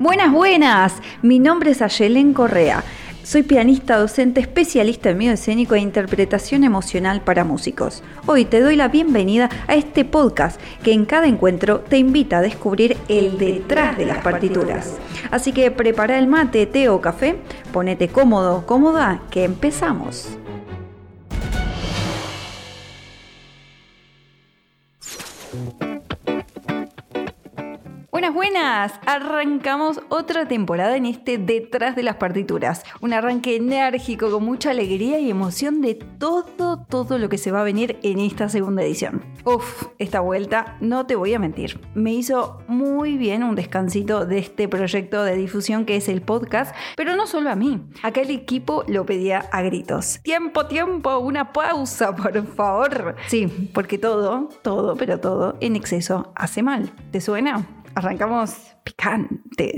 Buenas, buenas. Mi nombre es Ayelen Correa. Soy pianista, docente, especialista en medio escénico e interpretación emocional para músicos. Hoy te doy la bienvenida a este podcast que en cada encuentro te invita a descubrir el detrás de las partituras. Así que prepara el mate, té o café, ponete cómodo, cómoda, que empezamos. Buenas. Arrancamos otra temporada en este Detrás de las Partituras. Un arranque enérgico con mucha alegría y emoción de todo, todo lo que se va a venir en esta segunda edición. Uf, esta vuelta, no te voy a mentir, me hizo muy bien un descansito de este proyecto de difusión que es el podcast, pero no solo a mí. Acá el equipo lo pedía a gritos. Tiempo, tiempo, una pausa, por favor. Sí, porque todo, todo, pero todo en exceso hace mal. ¿Te suena? Arrancamos picante.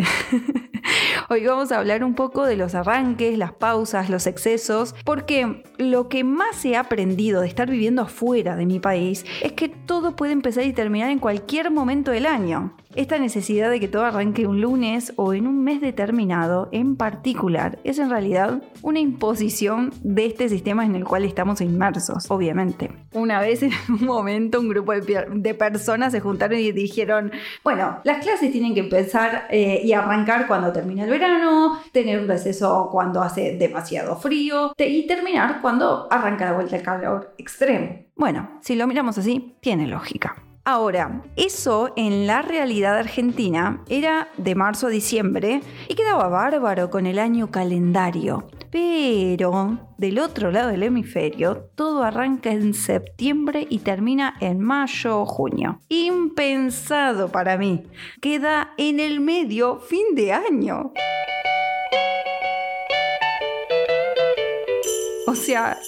Hoy vamos a hablar un poco de los arranques, las pausas, los excesos, porque lo que más he aprendido de estar viviendo afuera de mi país es que todo puede empezar y terminar en cualquier momento del año. Esta necesidad de que todo arranque un lunes o en un mes determinado en particular es en realidad una imposición de este sistema en el cual estamos inmersos, obviamente. Una vez en un momento un grupo de, personas se juntaron y dijeron, bueno, las clases tienen que empezar eh, y arrancar cuando termina el verano, tener un receso cuando hace demasiado frío y terminar cuando arranca de vuelta el calor extremo. Bueno, si lo miramos así, tiene lógica. Ahora, eso en la realidad argentina era de marzo a diciembre y quedaba bárbaro con el año calendario. Pero del otro lado del hemisferio, todo arranca en septiembre y termina en mayo o junio. Impensado para mí. Queda en el medio fin de año.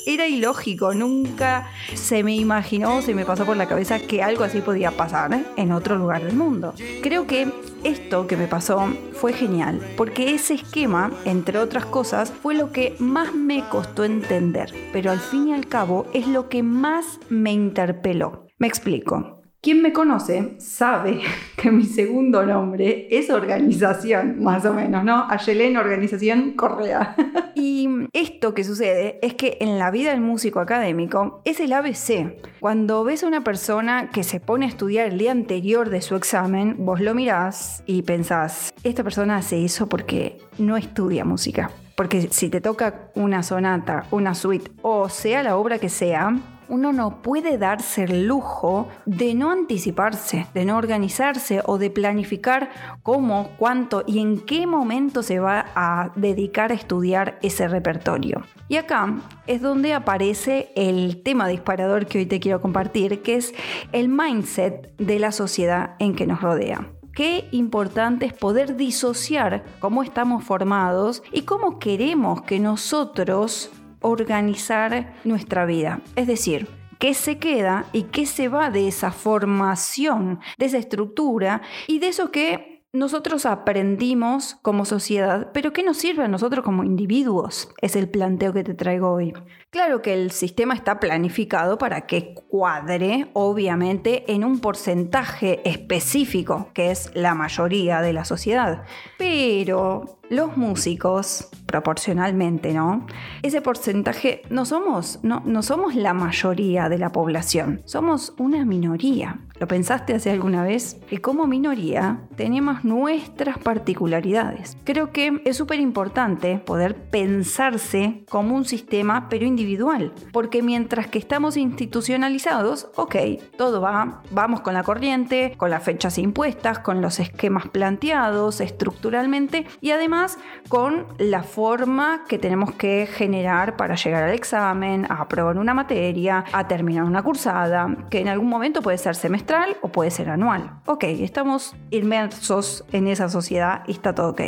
Era ilógico, nunca se me imaginó, se me pasó por la cabeza que algo así podía pasar en otro lugar del mundo. Creo que esto que me pasó fue genial, porque ese esquema, entre otras cosas, fue lo que más me costó entender, pero al fin y al cabo es lo que más me interpeló. Me explico. Quien me conoce sabe que mi segundo nombre es organización, más o menos, ¿no? Ayelen Organización Correa. y esto que sucede es que en la vida del músico académico es el ABC. Cuando ves a una persona que se pone a estudiar el día anterior de su examen, vos lo mirás y pensás, esta persona hace eso porque no estudia música. Porque si te toca una sonata, una suite o sea la obra que sea, uno no puede darse el lujo de no anticiparse, de no organizarse o de planificar cómo, cuánto y en qué momento se va a dedicar a estudiar ese repertorio. Y acá es donde aparece el tema disparador que hoy te quiero compartir, que es el mindset de la sociedad en que nos rodea qué importante es poder disociar cómo estamos formados y cómo queremos que nosotros organizar nuestra vida. Es decir, qué se queda y qué se va de esa formación, de esa estructura y de eso que nosotros aprendimos como sociedad, pero ¿qué nos sirve a nosotros como individuos? Es el planteo que te traigo hoy. Claro que el sistema está planificado para que cuadre, obviamente, en un porcentaje específico, que es la mayoría de la sociedad. Pero los músicos, proporcionalmente, ¿no? Ese porcentaje no somos, no, no somos la mayoría de la población, somos una minoría. ¿Lo pensaste hace alguna vez? Que como minoría tenemos nuestras particularidades. Creo que es súper importante poder pensarse como un sistema, pero individual. Porque mientras que estamos institucionalizados, ok, todo va, vamos con la corriente, con las fechas impuestas, con los esquemas planteados estructuralmente y además con la forma que tenemos que generar para llegar al examen, a aprobar una materia, a terminar una cursada, que en algún momento puede ser semestral o puede ser anual. Ok, estamos inmersos en esa sociedad y está todo ok.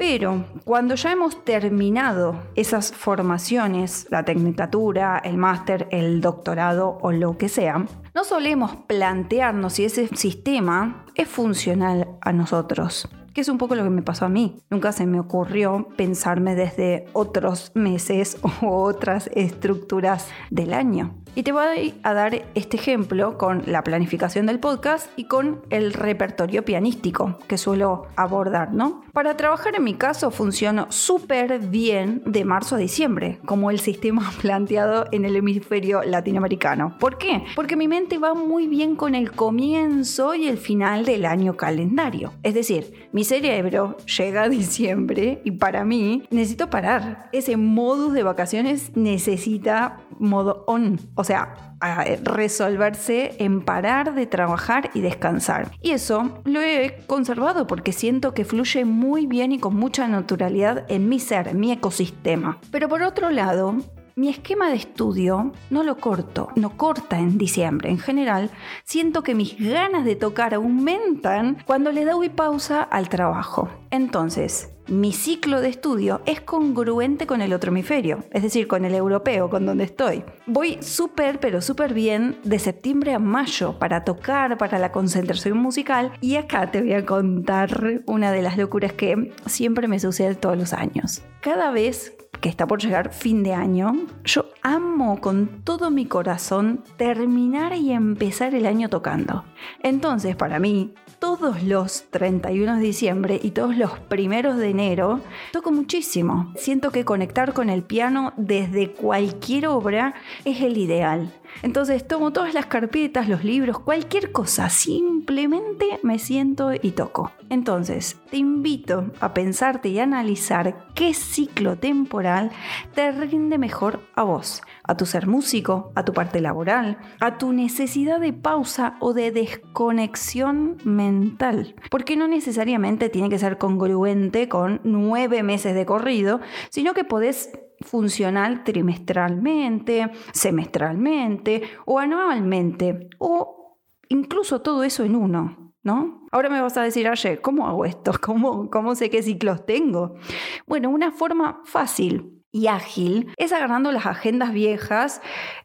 Pero cuando ya hemos terminado esas formaciones, la tecnicatura, el máster, el doctorado o lo que sea, no solemos plantearnos si ese sistema es funcional a nosotros. Que es un poco lo que me pasó a mí. Nunca se me ocurrió pensarme desde otros meses o otras estructuras del año. Y te voy a dar este ejemplo con la planificación del podcast y con el repertorio pianístico que suelo abordar, ¿no? Para trabajar en mi caso funcionó súper bien de marzo a diciembre, como el sistema planteado en el hemisferio latinoamericano. ¿Por qué? Porque mi mente va muy bien con el comienzo y el final del año calendario. Es decir, mi cerebro llega a diciembre y para mí necesito parar. Ese modus de vacaciones necesita modo on o sea, resolverse en parar de trabajar y descansar. Y eso lo he conservado porque siento que fluye muy bien y con mucha naturalidad en mi ser, en mi ecosistema. Pero por otro lado, mi esquema de estudio no lo corto, no corta en diciembre. En general, siento que mis ganas de tocar aumentan cuando le doy pausa al trabajo. Entonces, mi ciclo de estudio es congruente con el otro hemisferio, es decir, con el europeo, con donde estoy. Voy súper, pero súper bien de septiembre a mayo para tocar, para la concentración musical y acá te voy a contar una de las locuras que siempre me sucede todos los años. Cada vez que está por llegar fin de año, yo amo con todo mi corazón terminar y empezar el año tocando. Entonces, para mí, todos los 31 de diciembre y todos los primeros de enero toco muchísimo. Siento que conectar con el piano desde cualquier obra es el ideal. Entonces tomo todas las carpetas, los libros, cualquier cosa, simplemente me siento y toco. Entonces, te invito a pensarte y analizar qué ciclo temporal te rinde mejor a vos, a tu ser músico, a tu parte laboral, a tu necesidad de pausa o de desconexión mental. Porque no necesariamente tiene que ser congruente con nueve meses de corrido, sino que podés funcional trimestralmente, semestralmente o anualmente o incluso todo eso en uno, ¿no? Ahora me vas a decir, oye, ¿cómo hago esto? ¿Cómo, ¿Cómo sé qué ciclos tengo? Bueno, una forma fácil y ágil es agarrando las agendas viejas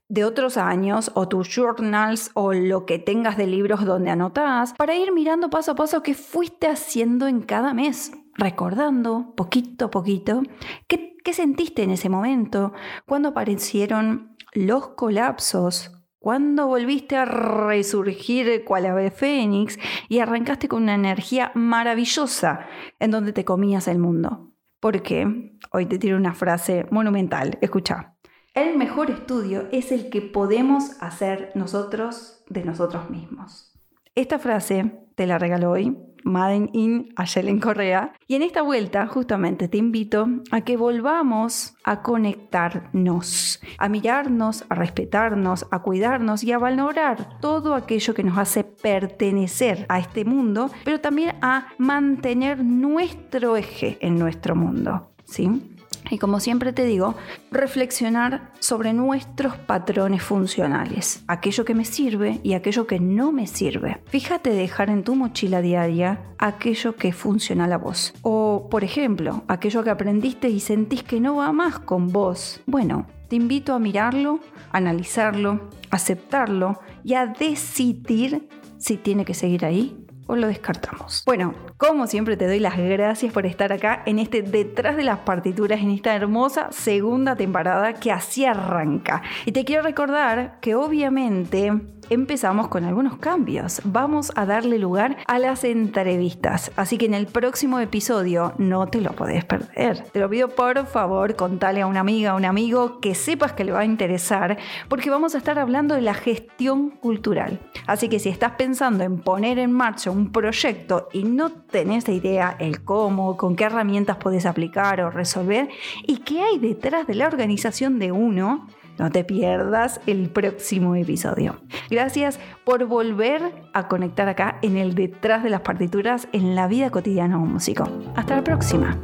de otros años o tus journals o lo que tengas de libros donde anotás para ir mirando paso a paso qué fuiste haciendo en cada mes, recordando poquito a poquito qué ¿Qué sentiste en ese momento? ¿Cuándo aparecieron los colapsos? ¿Cuándo volviste a resurgir cual ave fénix y arrancaste con una energía maravillosa en donde te comías el mundo? Porque hoy te tiro una frase monumental. Escucha. El mejor estudio es el que podemos hacer nosotros de nosotros mismos. Esta frase te la regalo hoy Made in Ayelen Correa. Y en esta vuelta justamente te invito a que volvamos a conectarnos, a mirarnos, a respetarnos, a cuidarnos y a valorar todo aquello que nos hace pertenecer a este mundo, pero también a mantener nuestro eje en nuestro mundo. ¿Sí? Y como siempre te digo, reflexionar sobre nuestros patrones funcionales, aquello que me sirve y aquello que no me sirve. Fíjate dejar en tu mochila diaria aquello que funciona a la voz. O, por ejemplo, aquello que aprendiste y sentís que no va más con vos. Bueno, te invito a mirarlo, analizarlo, aceptarlo y a decidir si tiene que seguir ahí o lo descartamos. Bueno, como siempre te doy las gracias por estar acá en este detrás de las partituras, en esta hermosa segunda temporada que así arranca. Y te quiero recordar que obviamente empezamos con algunos cambios. Vamos a darle lugar a las entrevistas, así que en el próximo episodio no te lo podés perder. Te lo pido por favor, contale a una amiga, a un amigo que sepas que le va a interesar, porque vamos a estar hablando de la gestión cultural. Así que si estás pensando en poner en marcha un proyecto y no tenés idea el cómo, con qué herramientas puedes aplicar o resolver y qué hay detrás de la organización de uno, no te pierdas el próximo episodio. Gracias por volver a conectar acá en el detrás de las partituras en la vida cotidiana de un músico. Hasta la próxima.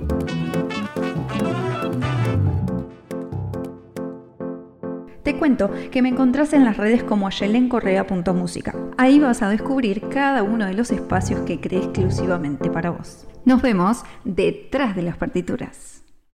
Cuento que me encontrás en las redes como ayelencorrea.música. Ahí vas a descubrir cada uno de los espacios que creé exclusivamente para vos. Nos vemos detrás de las partituras.